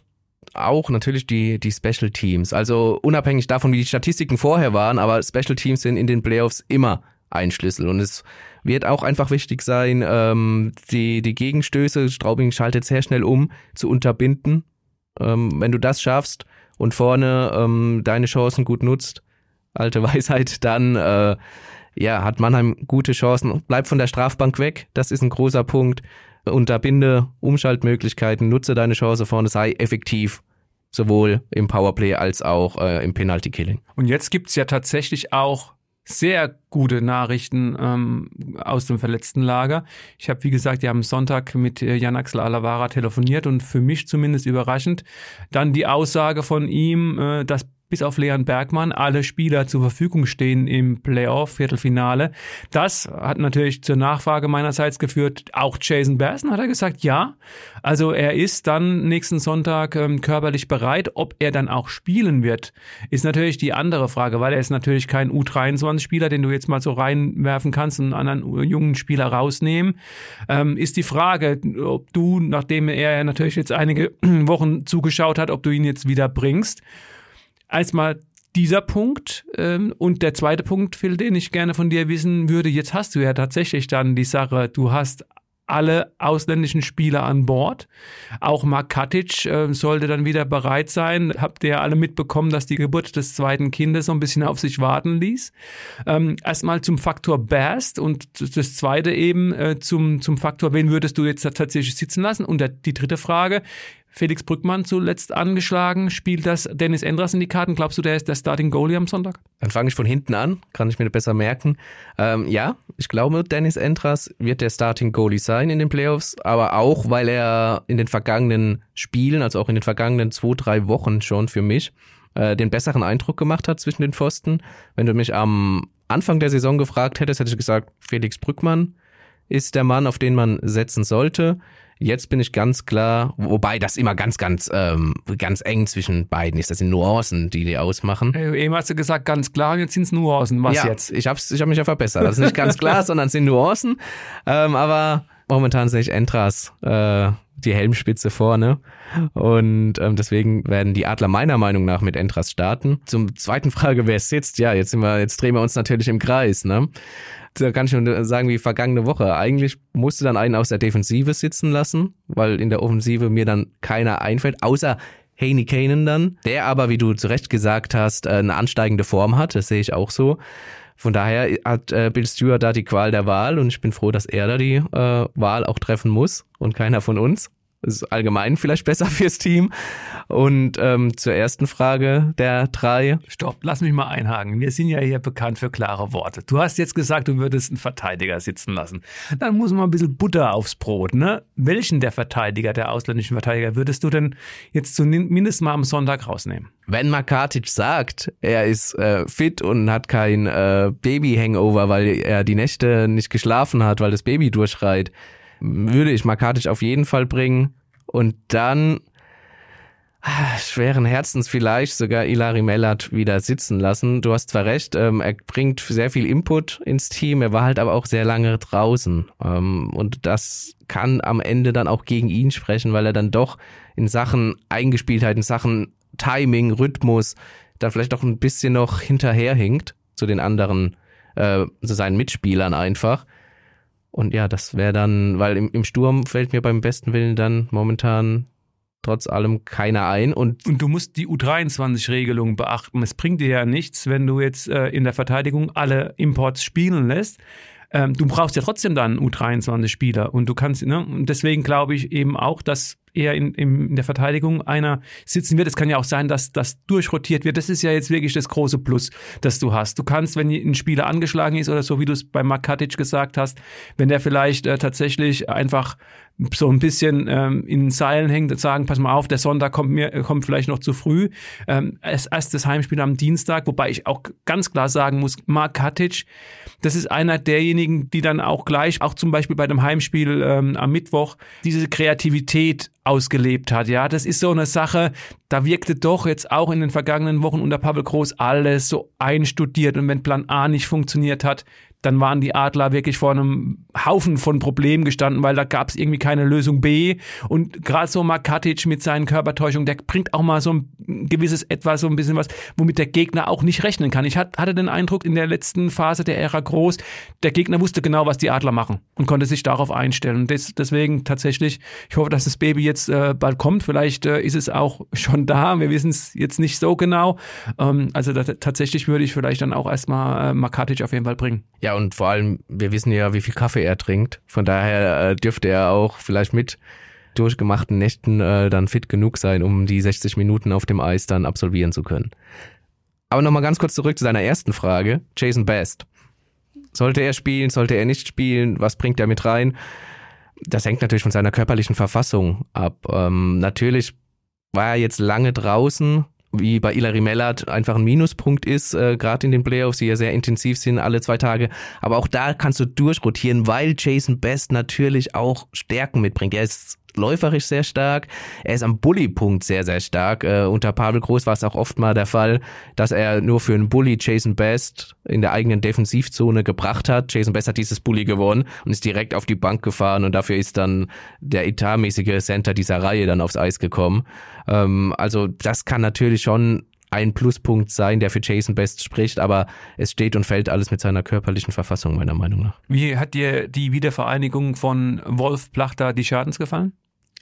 auch natürlich die, die Special Teams. Also unabhängig davon, wie die Statistiken vorher waren, aber Special Teams sind in den Playoffs immer ein Schlüssel. Und es wird auch einfach wichtig sein, ähm, die, die Gegenstöße, Straubing schaltet sehr schnell um, zu unterbinden. Ähm, wenn du das schaffst und vorne ähm, deine Chancen gut nutzt, alte *laughs* Weisheit, dann äh, ja, hat Mannheim gute Chancen. Bleib von der Strafbank weg, das ist ein großer Punkt. Unterbinde Umschaltmöglichkeiten, nutze deine Chance vorne, sei effektiv sowohl im Powerplay als auch äh, im Penalty Killing.
Und jetzt gibt's ja tatsächlich auch sehr gute Nachrichten ähm, aus dem verletzten Lager. Ich habe, wie gesagt, ja am Sonntag mit äh, Jan Axel Alavara telefoniert und für mich zumindest überraschend dann die Aussage von ihm, äh, dass bis auf Leon Bergmann alle Spieler zur Verfügung stehen im Playoff-Viertelfinale. Das hat natürlich zur Nachfrage meinerseits geführt. Auch Jason Bersen hat er gesagt, ja. Also er ist dann nächsten Sonntag ähm, körperlich bereit. Ob er dann auch spielen wird, ist natürlich die andere Frage, weil er ist natürlich kein U23-Spieler, den du jetzt mal so reinwerfen kannst und einen anderen jungen Spieler rausnehmen. Ähm, ist die Frage, ob du, nachdem er natürlich jetzt einige *clears throat* Wochen zugeschaut hat, ob du ihn jetzt wieder bringst erstmal dieser Punkt. Ähm, und der zweite Punkt, Phil, den ich gerne von dir wissen würde, jetzt hast du ja tatsächlich dann die Sache, du hast alle ausländischen Spieler an Bord. Auch Mark Katic äh, sollte dann wieder bereit sein. Habt ihr alle mitbekommen, dass die Geburt des zweiten Kindes so ein bisschen auf sich warten ließ? Ähm, erstmal zum Faktor Bast und das zweite eben äh, zum, zum Faktor, wen würdest du jetzt tatsächlich sitzen lassen? Und die dritte Frage, Felix Brückmann zuletzt angeschlagen. Spielt das Dennis Endras in die Karten? Glaubst du, der ist der Starting Goalie am Sonntag?
Dann fange ich von hinten an, kann ich mir besser merken. Ähm, ja, ich glaube, Dennis Endras wird der Starting Goalie sein in den Playoffs, aber auch, weil er in den vergangenen Spielen, also auch in den vergangenen zwei, drei Wochen schon für mich, äh, den besseren Eindruck gemacht hat zwischen den Pfosten. Wenn du mich am Anfang der Saison gefragt hättest, hätte ich gesagt, Felix Brückmann ist der Mann, auf den man setzen sollte. Jetzt bin ich ganz klar, wobei das immer ganz, ganz, ähm, ganz eng zwischen beiden ist. Das sind Nuancen, die die ausmachen.
Eben hast du gesagt, ganz klar, jetzt sind es Nuancen. Was
ja,
jetzt?
Ich habe ich hab mich ja verbessert. Das ist nicht ganz *laughs* klar, sondern es sind Nuancen. Ähm, aber momentan sehe ich Entras äh, die Helmspitze vorne. Und ähm, deswegen werden die Adler meiner Meinung nach mit Entras starten. Zum zweiten Frage, wer sitzt? Ja, jetzt sind wir, jetzt drehen wir uns natürlich im Kreis, ne? Da kann ich nur sagen, wie vergangene Woche. Eigentlich musste dann einen aus der Defensive sitzen lassen, weil in der Offensive mir dann keiner einfällt, außer Haney Kanen dann, der aber, wie du zu Recht gesagt hast, eine ansteigende Form hat. Das sehe ich auch so. Von daher hat äh, Bill Stewart da die Qual der Wahl und ich bin froh, dass er da die äh, Wahl auch treffen muss und keiner von uns ist allgemein vielleicht besser *laughs* fürs Team. Und ähm, zur ersten Frage der drei.
Stopp, lass mich mal einhaken. Wir sind ja hier bekannt für klare Worte. Du hast jetzt gesagt, du würdest einen Verteidiger sitzen lassen. Dann muss man ein bisschen Butter aufs Brot, ne? Welchen der Verteidiger, der ausländischen Verteidiger, würdest du denn jetzt zumindest mal am Sonntag rausnehmen?
Wenn Makatic sagt, er ist äh, fit und hat kein äh, Baby-Hangover, weil er die Nächte nicht geschlafen hat, weil das Baby durchschreit, würde ich Makatic auf jeden Fall bringen. Und dann ah, schweren Herzens vielleicht sogar Ilari Mellert wieder sitzen lassen. Du hast zwar recht, ähm, er bringt sehr viel Input ins Team, er war halt aber auch sehr lange draußen. Ähm, und das kann am Ende dann auch gegen ihn sprechen, weil er dann doch in Sachen Eingespieltheit, in Sachen Timing, Rhythmus, da vielleicht auch ein bisschen noch hinterherhinkt zu den anderen, äh, zu seinen Mitspielern einfach. Und ja, das wäre dann, weil im, im Sturm fällt mir beim besten Willen dann momentan trotz allem keiner ein. Und,
und du musst die U23-Regelung beachten. Es bringt dir ja nichts, wenn du jetzt äh, in der Verteidigung alle Imports spielen lässt. Ähm, du brauchst ja trotzdem dann U23-Spieler und du kannst, ne, und deswegen glaube ich eben auch, dass eher in, in der Verteidigung einer sitzen wird. Es kann ja auch sein, dass das durchrotiert wird. Das ist ja jetzt wirklich das große Plus, das du hast. Du kannst, wenn ein Spieler angeschlagen ist oder so, wie du es bei Makatic gesagt hast, wenn der vielleicht äh, tatsächlich einfach so ein bisschen ähm, in Seilen hängt, sagen, pass mal auf, der Sonntag kommt mir kommt vielleicht noch zu früh. Ähm, als erstes Heimspiel am Dienstag, wobei ich auch ganz klar sagen muss, Mark Katic, das ist einer derjenigen, die dann auch gleich, auch zum Beispiel bei dem Heimspiel ähm, am Mittwoch, diese Kreativität ausgelebt hat. Ja, das ist so eine Sache, da wirkte doch jetzt auch in den vergangenen Wochen unter Pavel Groß alles so einstudiert und wenn Plan A nicht funktioniert hat, dann waren die Adler wirklich vor einem Haufen von Problemen gestanden, weil da gab es irgendwie keine Lösung B. Und gerade so Makatic mit seinen Körpertäuschungen, der bringt auch mal so ein gewisses etwas, so ein bisschen was, womit der Gegner auch nicht rechnen kann. Ich hatte den Eindruck, in der letzten Phase der Ära groß, der Gegner wusste genau, was die Adler machen und konnte sich darauf einstellen. Des, deswegen tatsächlich, ich hoffe, dass das Baby jetzt äh, bald kommt. Vielleicht äh, ist es auch *laughs* schon da. Wir wissen es jetzt nicht so genau. Ähm, also da, tatsächlich würde ich vielleicht dann auch erstmal äh, Makatic auf jeden Fall bringen.
Ja, und vor allem, wir wissen ja, wie viel Kaffee er trinkt. Von daher äh, dürfte er auch vielleicht mit durchgemachten Nächten äh, dann fit genug sein, um die 60 Minuten auf dem Eis dann absolvieren zu können. Aber nochmal ganz kurz zurück zu seiner ersten Frage. Jason Best. Sollte er spielen, sollte er nicht spielen? Was bringt er mit rein? Das hängt natürlich von seiner körperlichen Verfassung ab. Ähm, natürlich war er jetzt lange draußen, wie bei Ilari Mellert einfach ein Minuspunkt ist, äh, gerade in den Playoffs, die ja sehr intensiv sind, alle zwei Tage. Aber auch da kannst du durchrotieren, weil Jason Best natürlich auch Stärken mitbringt. Er ist läuferisch sehr stark. Er ist am Bully-Punkt sehr, sehr stark. Äh, unter Pavel Groß war es auch oft mal der Fall, dass er nur für einen Bully Jason Best in der eigenen Defensivzone gebracht hat. Jason Best hat dieses Bully gewonnen und ist direkt auf die Bank gefahren und dafür ist dann der etatmäßige Center dieser Reihe dann aufs Eis gekommen. Ähm, also das kann natürlich schon ein Pluspunkt sein, der für Jason Best spricht, aber es steht und fällt alles mit seiner körperlichen Verfassung, meiner Meinung nach.
Wie hat dir die Wiedervereinigung von Wolf Plachter die Schadens gefallen?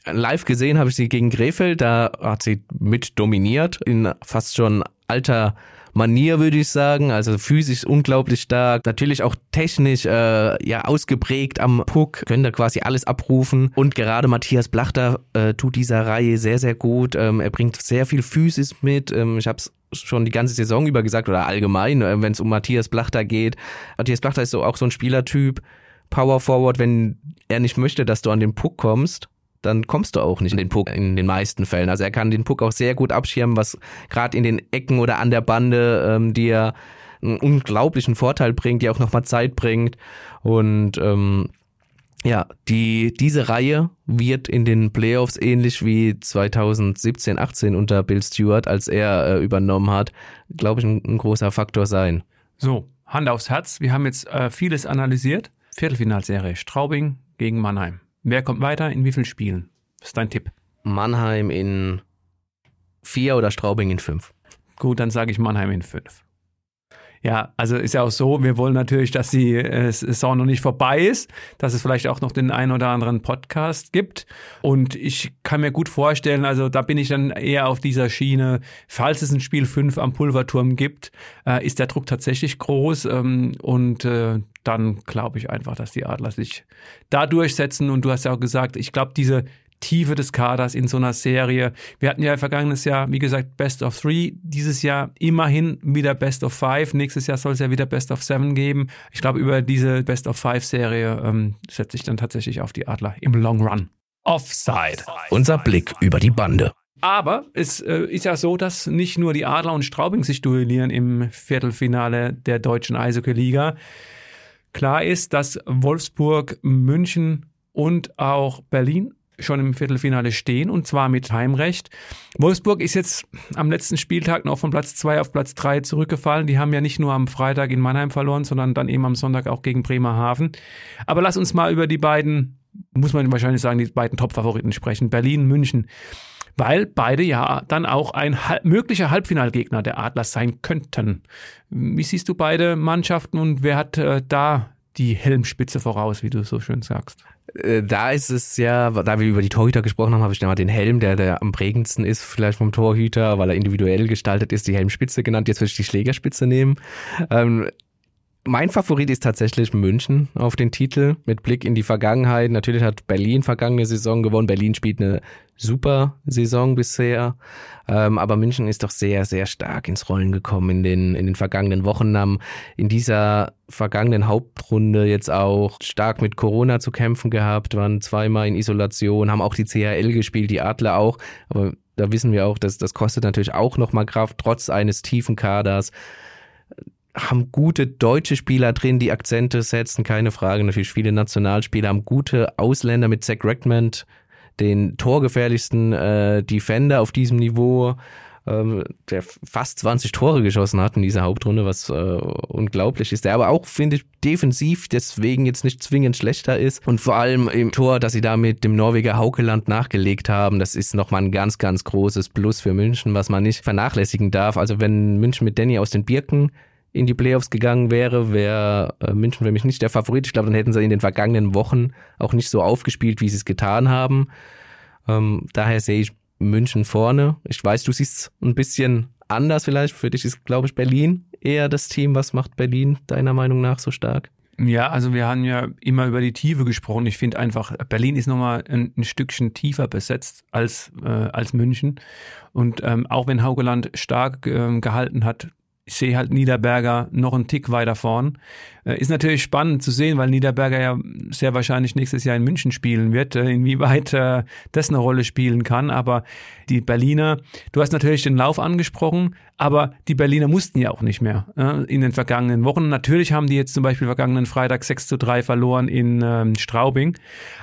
Live gesehen habe ich sie gegen Grefeld, da hat sie mit dominiert in fast schon alter Manier, würde ich sagen. Also physisch unglaublich stark. Natürlich auch technisch äh, ja ausgeprägt am Puck. Können da quasi alles abrufen. Und gerade Matthias Blachter äh, tut dieser Reihe sehr, sehr gut. Ähm, er bringt sehr viel Physis mit. Ähm, ich habe es schon die ganze Saison über gesagt oder allgemein, äh, wenn es um Matthias Blachter geht. Matthias Blachter ist so auch so ein Spielertyp. Power Forward, wenn er nicht möchte, dass du an den Puck kommst, dann kommst du auch nicht in den Puck in den meisten Fällen. Also er kann den Puck auch sehr gut abschirmen, was gerade in den Ecken oder an der Bande ähm, dir einen unglaublichen Vorteil bringt, die auch nochmal Zeit bringt. Und ähm, ja, die, diese Reihe wird in den Playoffs ähnlich wie 2017, 18 unter Bill Stewart, als er äh, übernommen hat, glaube ich, ein, ein, großer Faktor sein.
So, Hand aufs Herz. Wir haben jetzt äh, vieles analysiert. Viertelfinalserie Straubing gegen Mannheim. Wer kommt weiter? In wie vielen Spielen? Was ist dein Tipp?
Mannheim in vier oder Straubing in fünf.
Gut, dann sage ich Mannheim in fünf. Ja, also ist ja auch so, wir wollen natürlich, dass die äh, Saison noch nicht vorbei ist, dass es vielleicht auch noch den einen oder anderen Podcast gibt. Und ich kann mir gut vorstellen, also da bin ich dann eher auf dieser Schiene, falls es ein Spiel 5 am Pulverturm gibt, äh, ist der Druck tatsächlich groß. Ähm, und äh, dann glaube ich einfach, dass die Adler sich da durchsetzen. Und du hast ja auch gesagt, ich glaube, diese Tiefe des Kaders in so einer Serie. Wir hatten ja vergangenes Jahr, wie gesagt, Best of Three. Dieses Jahr immerhin wieder Best of Five. Nächstes Jahr soll es ja wieder Best of Seven geben. Ich glaube, über diese Best of Five Serie ähm, setze ich dann tatsächlich auf die Adler im Long Run. Offside.
Unser Blick über die Bande.
Aber es äh, ist ja so, dass nicht nur die Adler und Straubing sich duellieren im Viertelfinale der deutschen Eishockey-Liga. Klar ist, dass Wolfsburg, München und auch Berlin schon im Viertelfinale stehen und zwar mit Heimrecht. Wolfsburg ist jetzt am letzten Spieltag noch von Platz zwei auf Platz drei zurückgefallen. Die haben ja nicht nur am Freitag in Mannheim verloren, sondern dann eben am Sonntag auch gegen Bremerhaven. Aber lass uns mal über die beiden, muss man wahrscheinlich sagen, die beiden Top-Favoriten sprechen. Berlin, München. Weil beide ja dann auch ein möglicher Halbfinalgegner der Adler sein könnten. Wie siehst du beide Mannschaften und wer hat äh, da die Helmspitze voraus, wie du so schön sagst?
Äh, da ist es ja, da wir über die Torhüter gesprochen haben, habe ich mal den Helm, der, der am prägendsten ist, vielleicht vom Torhüter, weil er individuell gestaltet ist, die Helmspitze genannt. Jetzt würde ich die Schlägerspitze nehmen. Ähm, mein Favorit ist tatsächlich München auf den Titel mit Blick in die Vergangenheit. Natürlich hat Berlin vergangene Saison gewonnen. Berlin spielt eine super Saison bisher. Ähm, aber München ist doch sehr, sehr stark ins Rollen gekommen in den, in den vergangenen Wochen, haben in dieser vergangenen Hauptrunde jetzt auch stark mit Corona zu kämpfen gehabt, waren zweimal in Isolation, haben auch die CHL gespielt, die Adler auch. Aber da wissen wir auch, dass das kostet natürlich auch nochmal Kraft, trotz eines tiefen Kaders haben gute deutsche Spieler drin, die Akzente setzen, keine Frage. Natürlich viele Nationalspieler haben gute Ausländer mit Zach Redmond, den torgefährlichsten äh, Defender auf diesem Niveau, ähm, der fast 20 Tore geschossen hat in dieser Hauptrunde, was äh, unglaublich ist. Der aber auch, finde ich, defensiv deswegen jetzt nicht zwingend schlechter ist. Und vor allem im Tor, dass sie da mit dem Norweger Haukeland nachgelegt haben, das ist nochmal ein ganz, ganz großes Plus für München, was man nicht vernachlässigen darf. Also wenn München mit Danny aus den Birken in die Playoffs gegangen wäre, wäre äh, München für mich nicht der Favorit. Ich glaube, dann hätten sie in den vergangenen Wochen auch nicht so aufgespielt, wie sie es getan haben. Ähm, daher sehe ich München vorne. Ich weiß, du siehst ein bisschen anders vielleicht. Für dich ist, glaube ich, Berlin eher das Team. Was macht Berlin deiner Meinung nach so stark?
Ja, also wir haben ja immer über die Tiefe gesprochen. Ich finde einfach, Berlin ist nochmal ein, ein Stückchen tiefer besetzt als, äh, als München. Und ähm, auch wenn Haugeland stark äh, gehalten hat, ich sehe halt Niederberger noch einen Tick weiter vorn. Äh, ist natürlich spannend zu sehen, weil Niederberger ja sehr wahrscheinlich nächstes Jahr in München spielen wird, äh, inwieweit äh, das eine Rolle spielen kann. Aber die Berliner, du hast natürlich den Lauf angesprochen, aber die Berliner mussten ja auch nicht mehr in den vergangenen Wochen. Natürlich haben die jetzt zum Beispiel vergangenen Freitag 6 zu 3 verloren in ähm, Straubing.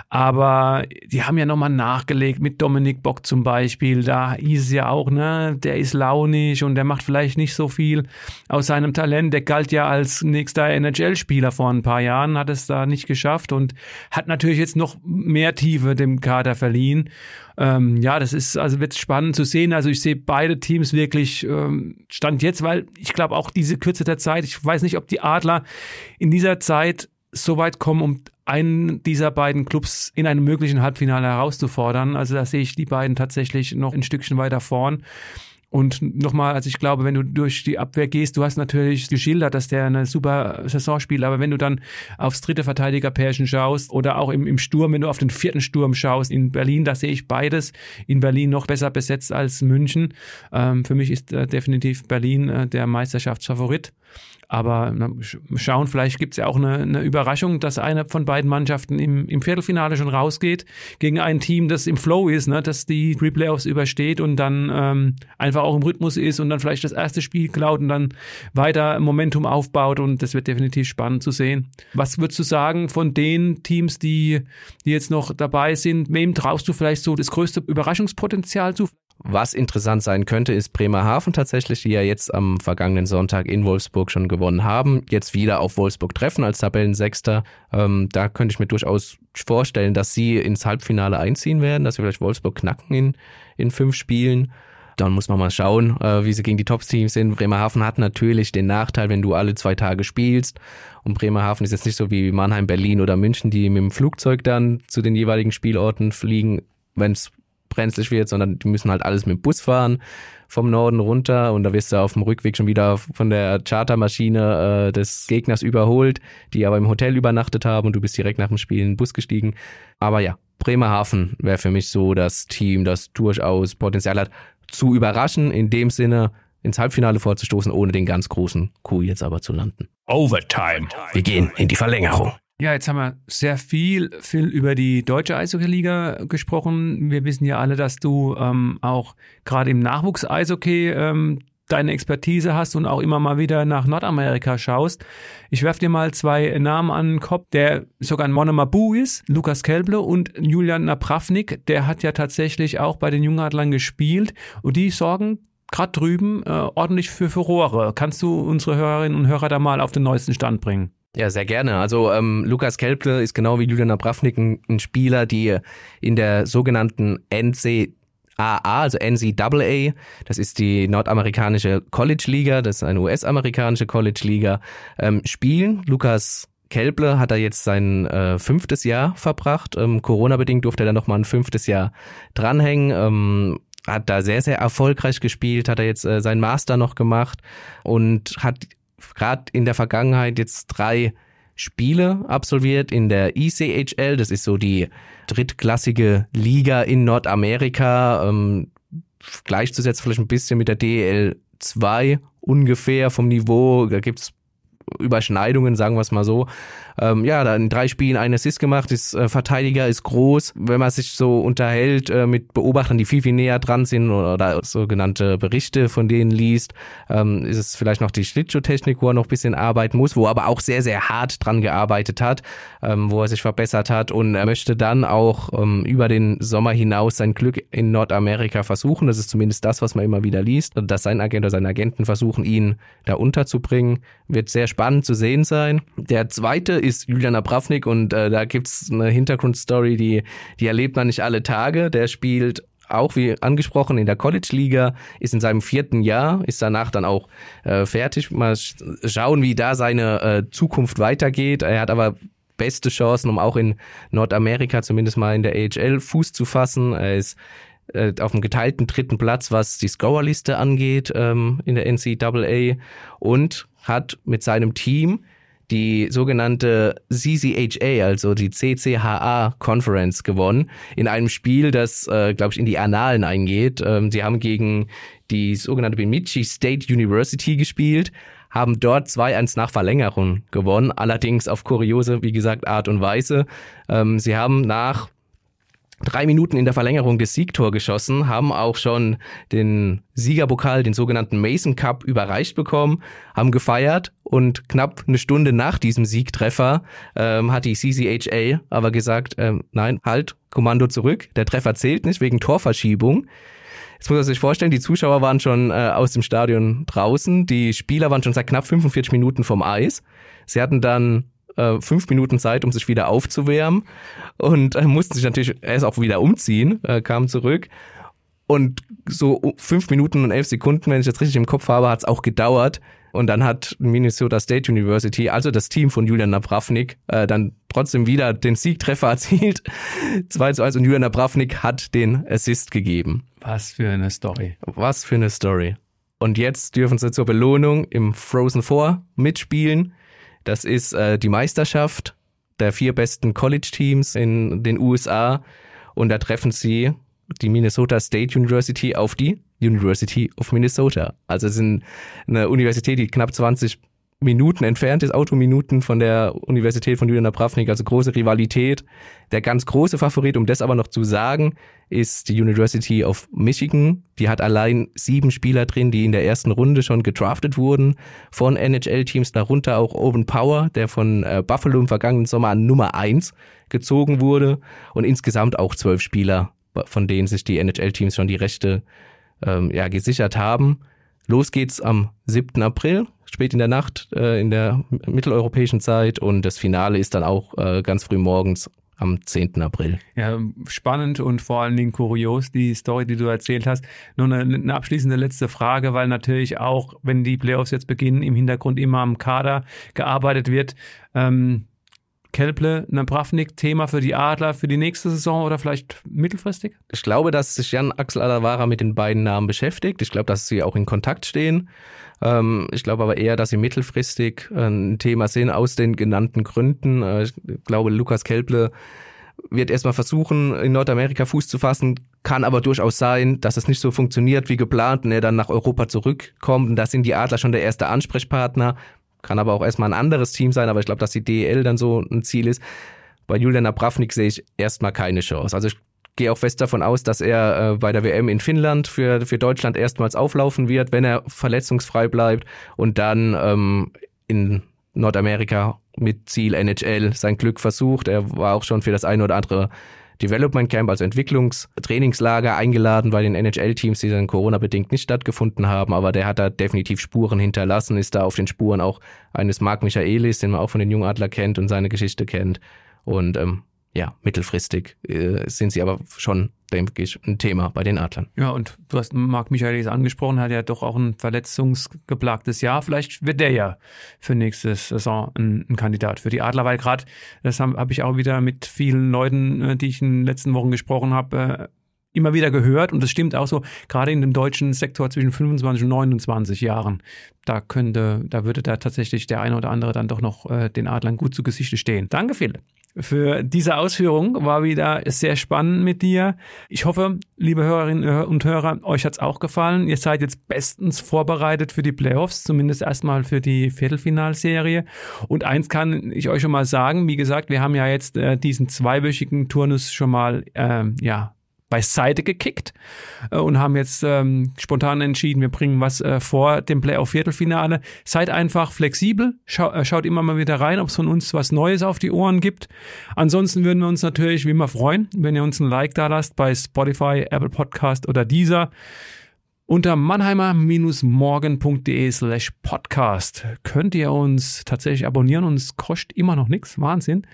Aber die haben ja nochmal nachgelegt mit Dominik Bock zum Beispiel. Da hieß es ja auch, ne, der ist launig und der macht vielleicht nicht so viel aus seinem Talent. Der galt ja als nächster NHL-Spieler vor ein paar Jahren, hat es da nicht geschafft und hat natürlich jetzt noch mehr Tiefe dem Kader verliehen. Ähm, ja, das ist, also wird spannend zu sehen. Also ich sehe beide Teams wirklich ähm, Stand jetzt, weil ich glaube auch diese Kürze der Zeit, ich weiß nicht, ob die Adler in dieser Zeit so weit kommen, um einen dieser beiden Clubs in einem möglichen Halbfinale herauszufordern. Also da sehe ich die beiden tatsächlich noch ein Stückchen weiter vorn. Und nochmal, also ich glaube, wenn du durch die Abwehr gehst, du hast natürlich geschildert, dass der eine super Saison spielt, aber wenn du dann aufs dritte Verteidigerpärchen schaust oder auch im, im Sturm, wenn du auf den vierten Sturm schaust, in Berlin, da sehe ich beides in Berlin noch besser besetzt als München. Ähm, für mich ist äh, definitiv Berlin äh, der Meisterschaftsfavorit. Aber na, schauen, vielleicht gibt es ja auch eine, eine, Überraschung, dass eine von beiden Mannschaften im, im Viertelfinale schon rausgeht gegen ein Team, das im Flow ist, ne, dass die Pre-Playoffs übersteht und dann ähm, einfach auch im Rhythmus ist und dann vielleicht das erste Spiel klaut und dann weiter Momentum aufbaut und das wird definitiv spannend zu sehen. Was würdest du sagen von den Teams, die, die jetzt noch dabei sind? Wem traust du vielleicht so das größte Überraschungspotenzial zu?
Was interessant sein könnte, ist Bremerhaven tatsächlich, die ja jetzt am vergangenen Sonntag in Wolfsburg schon gewonnen haben. Jetzt wieder auf Wolfsburg treffen als Tabellensechster. Ähm, da könnte ich mir durchaus vorstellen, dass sie ins Halbfinale einziehen werden, dass sie vielleicht Wolfsburg knacken in, in fünf Spielen. Dann muss man mal schauen, äh, wie sie gegen die Top-Teams sind. Bremerhaven hat natürlich den Nachteil, wenn du alle zwei Tage spielst. Und Bremerhaven ist jetzt nicht so wie Mannheim, Berlin oder München, die mit dem Flugzeug dann zu den jeweiligen Spielorten fliegen, wenn es brenzlig wird, sondern die müssen halt alles mit dem Bus fahren vom Norden runter und da wirst du auf dem Rückweg schon wieder von der Chartermaschine äh, des Gegners überholt, die aber im Hotel übernachtet haben und du bist direkt nach dem Spiel in den Bus gestiegen. Aber ja, Bremerhaven wäre für mich so das Team, das durchaus Potenzial hat, zu überraschen, in dem Sinne ins Halbfinale vorzustoßen, ohne den ganz großen Coup jetzt aber zu landen.
Overtime.
Wir gehen in die Verlängerung.
Ja, jetzt haben wir sehr viel, viel über die deutsche Eishockey-Liga gesprochen. Wir wissen ja alle, dass du ähm, auch gerade im Nachwuchs-Eishockey ähm, deine Expertise hast und auch immer mal wieder nach Nordamerika schaust. Ich werf dir mal zwei Namen an den Kopf, der sogar ein Monomabu ist, Lukas Kelble und Julian Napravnik, der hat ja tatsächlich auch bei den Jungadlern gespielt und die sorgen gerade drüben äh, ordentlich für Furore. Kannst du unsere Hörerinnen und Hörer da mal auf den neuesten Stand bringen?
Ja, sehr gerne. Also ähm, Lukas Kelple ist genau wie Julian Abravnik ein, Spieler, die in der sogenannten NCAA, also NCAA, das ist die nordamerikanische College-Liga, das ist eine US-amerikanische College-Liga, ähm, spielen. Lukas Kelble hat er jetzt sein äh, fünftes Jahr verbracht. Ähm, Corona-bedingt durfte er dann nochmal ein fünftes Jahr dranhängen. Ähm, hat da sehr, sehr erfolgreich gespielt, hat er jetzt äh, seinen Master noch gemacht und hat gerade in der Vergangenheit jetzt drei Spiele absolviert in der ECHL. Das ist so die drittklassige Liga in Nordamerika. Ähm, gleichzusetzen vielleicht ein bisschen mit der DL 2 ungefähr vom Niveau. Da gibt's Überschneidungen, sagen wir es mal so. Ähm, ja, da in drei Spielen ein Assist gemacht, ist äh, Verteidiger, ist groß. Wenn man sich so unterhält äh, mit Beobachtern, die viel, viel näher dran sind oder, oder sogenannte Berichte von denen liest, ähm, ist es vielleicht noch die Schlittschuhtechnik, wo er noch ein bisschen arbeiten muss, wo er aber auch sehr, sehr hart dran gearbeitet hat, ähm, wo er sich verbessert hat und er möchte dann auch ähm, über den Sommer hinaus sein Glück in Nordamerika versuchen. Das ist zumindest das, was man immer wieder liest, dass sein Agent oder seine Agenten versuchen, ihn da unterzubringen. Wird sehr spannend zu sehen sein. Der zweite ist Julian Abravnik und äh, da gibt's eine Hintergrundstory, die, die erlebt man nicht alle Tage. Der spielt auch wie angesprochen in der College-Liga, ist in seinem vierten Jahr, ist danach dann auch äh, fertig. Mal schauen, wie da seine äh, Zukunft weitergeht. Er hat aber beste Chancen, um auch in Nordamerika zumindest mal in der AHL Fuß zu fassen. Er ist äh, auf dem geteilten dritten Platz, was die Scorerliste angeht ähm, in der NCAA und hat mit seinem Team die sogenannte CCHA, also die CCHA Conference gewonnen, in einem Spiel, das, äh, glaube ich, in die Annalen eingeht. Ähm, sie haben gegen die sogenannte Bemidji State University gespielt, haben dort 2-1 nach Verlängerung gewonnen, allerdings auf kuriose, wie gesagt, Art und Weise. Ähm, sie haben nach drei Minuten in der Verlängerung des Siegtor geschossen, haben auch schon den Siegerpokal, den sogenannten Mason Cup, überreicht bekommen, haben gefeiert und knapp eine Stunde nach diesem Siegtreffer ähm, hat die CCHA aber gesagt, ähm, nein, halt, Kommando zurück, der Treffer zählt nicht wegen Torverschiebung. Jetzt muss man sich vorstellen, die Zuschauer waren schon äh, aus dem Stadion draußen, die Spieler waren schon seit knapp 45 Minuten vom Eis. Sie hatten dann äh, fünf Minuten Zeit, um sich wieder aufzuwärmen und äh, mussten sich natürlich erst auch wieder umziehen, äh, kamen zurück. Und so fünf Minuten und elf Sekunden, wenn ich das richtig im Kopf habe, hat es auch gedauert, Und dann hat Minnesota State University, also das Team von Julian Napravnik, äh, dann trotzdem wieder den Siegtreffer *laughs* erzielt. 2 zu 1 und Julian Napravnik hat den Assist gegeben.
Was für eine Story.
Was für eine Story. Und jetzt dürfen sie zur Belohnung im Frozen Four mitspielen. Das ist äh, die Meisterschaft der vier besten College-Teams in den USA. Und da treffen sie die Minnesota State University auf die University of Minnesota. Also es ist eine Universität, die knapp 20 Minuten entfernt ist, Autominuten von der Universität von Julian Napravnik, also große Rivalität. Der ganz große Favorit, um das aber noch zu sagen, ist die University of Michigan. Die hat allein sieben Spieler drin, die in der ersten Runde schon gedraftet wurden von NHL-Teams, darunter auch Owen Power, der von äh, Buffalo im vergangenen Sommer an Nummer eins gezogen wurde und insgesamt auch zwölf Spieler, von denen sich die NHL-Teams schon die Rechte ähm, ja, gesichert haben. Los geht's am 7. April, spät in der Nacht, äh, in der mitteleuropäischen Zeit und das Finale ist dann auch äh, ganz früh morgens am 10. April.
Ja, spannend und vor allen Dingen kurios, die Story, die du erzählt hast. Nur eine, eine abschließende letzte Frage, weil natürlich auch, wenn die Playoffs jetzt beginnen, im Hintergrund immer am Kader gearbeitet wird. Ähm, Kelple, Napravnik-Thema für die Adler für die nächste Saison oder vielleicht mittelfristig?
Ich glaube, dass sich Jan Axel Alavara mit den beiden Namen beschäftigt. Ich glaube, dass sie auch in Kontakt stehen. Ähm, ich glaube aber eher, dass sie mittelfristig ein Thema sind aus den genannten Gründen. Äh, ich glaube, Lukas Kelple wird erstmal versuchen, in Nordamerika Fuß zu fassen, kann aber durchaus sein, dass es nicht so funktioniert wie geplant und er dann nach Europa zurückkommt. Und da sind die Adler schon der erste Ansprechpartner. Kann aber auch erstmal ein anderes Team sein, aber ich glaube, dass die DEL dann so ein Ziel ist. Bei Julian Abravnik sehe ich erstmal keine Chance. Also ich gehe auch fest davon aus, dass er äh, bei der WM in Finnland für, für Deutschland erstmals auflaufen wird, wenn er verletzungsfrei bleibt und dann ähm, in Nordamerika mit Ziel NHL sein Glück versucht. Er war auch schon für das eine oder andere Development Camp, also Entwicklungstrainingslager eingeladen bei den NHL-Teams, die dann Corona-bedingt nicht stattgefunden haben, aber der hat da definitiv Spuren hinterlassen, ist da auf den Spuren auch eines Marc Michaelis, den man auch von den Jungadler kennt und seine Geschichte kennt. Und ähm, ja, mittelfristig äh, sind sie aber schon, denke ich, ein Thema bei den Adlern.
Ja, und du hast Marc Michaelis angesprochen, hat ja doch auch ein verletzungsgeplagtes Jahr. Vielleicht wird der ja für nächste Saison ein, ein Kandidat für die Adler, weil gerade, das habe hab ich auch wieder mit vielen Leuten, äh, die ich in den letzten Wochen gesprochen habe, äh, immer wieder gehört und das stimmt auch so, gerade in dem deutschen Sektor zwischen 25 und 29 Jahren, da könnte, da würde da tatsächlich der eine oder andere dann doch noch äh, den Adlern gut zu Gesichte stehen. Danke, Phil für diese Ausführung. War wieder sehr spannend mit dir. Ich hoffe, liebe Hörerinnen und Hörer, euch hat's auch gefallen. Ihr seid jetzt bestens vorbereitet für die Playoffs, zumindest erstmal für die Viertelfinalserie. Und eins kann ich euch schon mal sagen, wie gesagt, wir haben ja jetzt äh, diesen zweiwöchigen Turnus schon mal äh, ja, beiseite gekickt äh, und haben jetzt ähm, spontan entschieden, wir bringen was äh, vor dem Playoff-Viertelfinale. Seid einfach flexibel, schau, äh, schaut immer mal wieder rein, ob es von uns was Neues auf die Ohren gibt. Ansonsten würden wir uns natürlich wie immer freuen, wenn ihr uns ein Like da lasst bei Spotify, Apple Podcast oder dieser. Unter mannheimer-morgen.de slash podcast könnt ihr uns tatsächlich abonnieren und es kostet immer noch nichts. Wahnsinn.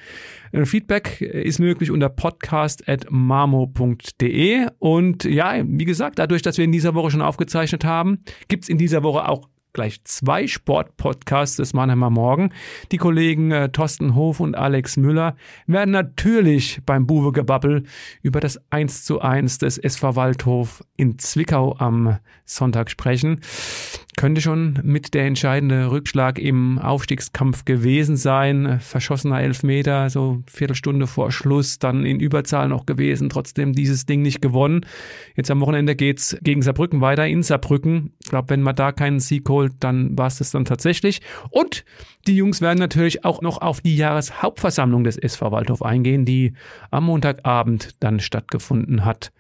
Feedback ist möglich unter podcast.marmo.de und ja, wie gesagt, dadurch, dass wir in dieser Woche schon aufgezeichnet haben, gibt's in dieser Woche auch gleich zwei Sportpodcasts des Mannheimer Morgen. Die Kollegen äh, Thorsten Hof und Alex Müller werden natürlich beim Buwe-Gebabbel über das 1 zu 1 des SV Waldhof in Zwickau am Sonntag sprechen. Könnte schon mit der entscheidende Rückschlag im Aufstiegskampf gewesen sein. Verschossener Elfmeter, so Viertelstunde vor Schluss, dann in Überzahl noch gewesen, trotzdem dieses Ding nicht gewonnen. Jetzt am Wochenende geht's gegen Saarbrücken weiter in Saarbrücken. Ich glaube, wenn man da keinen Sieg holt, dann war es das dann tatsächlich. Und die Jungs werden natürlich auch noch auf die Jahreshauptversammlung des SV Waldhof eingehen, die am Montagabend dann stattgefunden hat.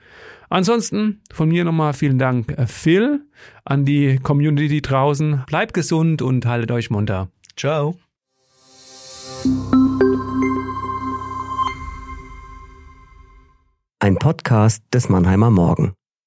Ansonsten von mir nochmal vielen Dank, äh, Phil, an die Community draußen. Bleibt gesund und haltet euch munter.
Ciao.
Ein Podcast des Mannheimer Morgen.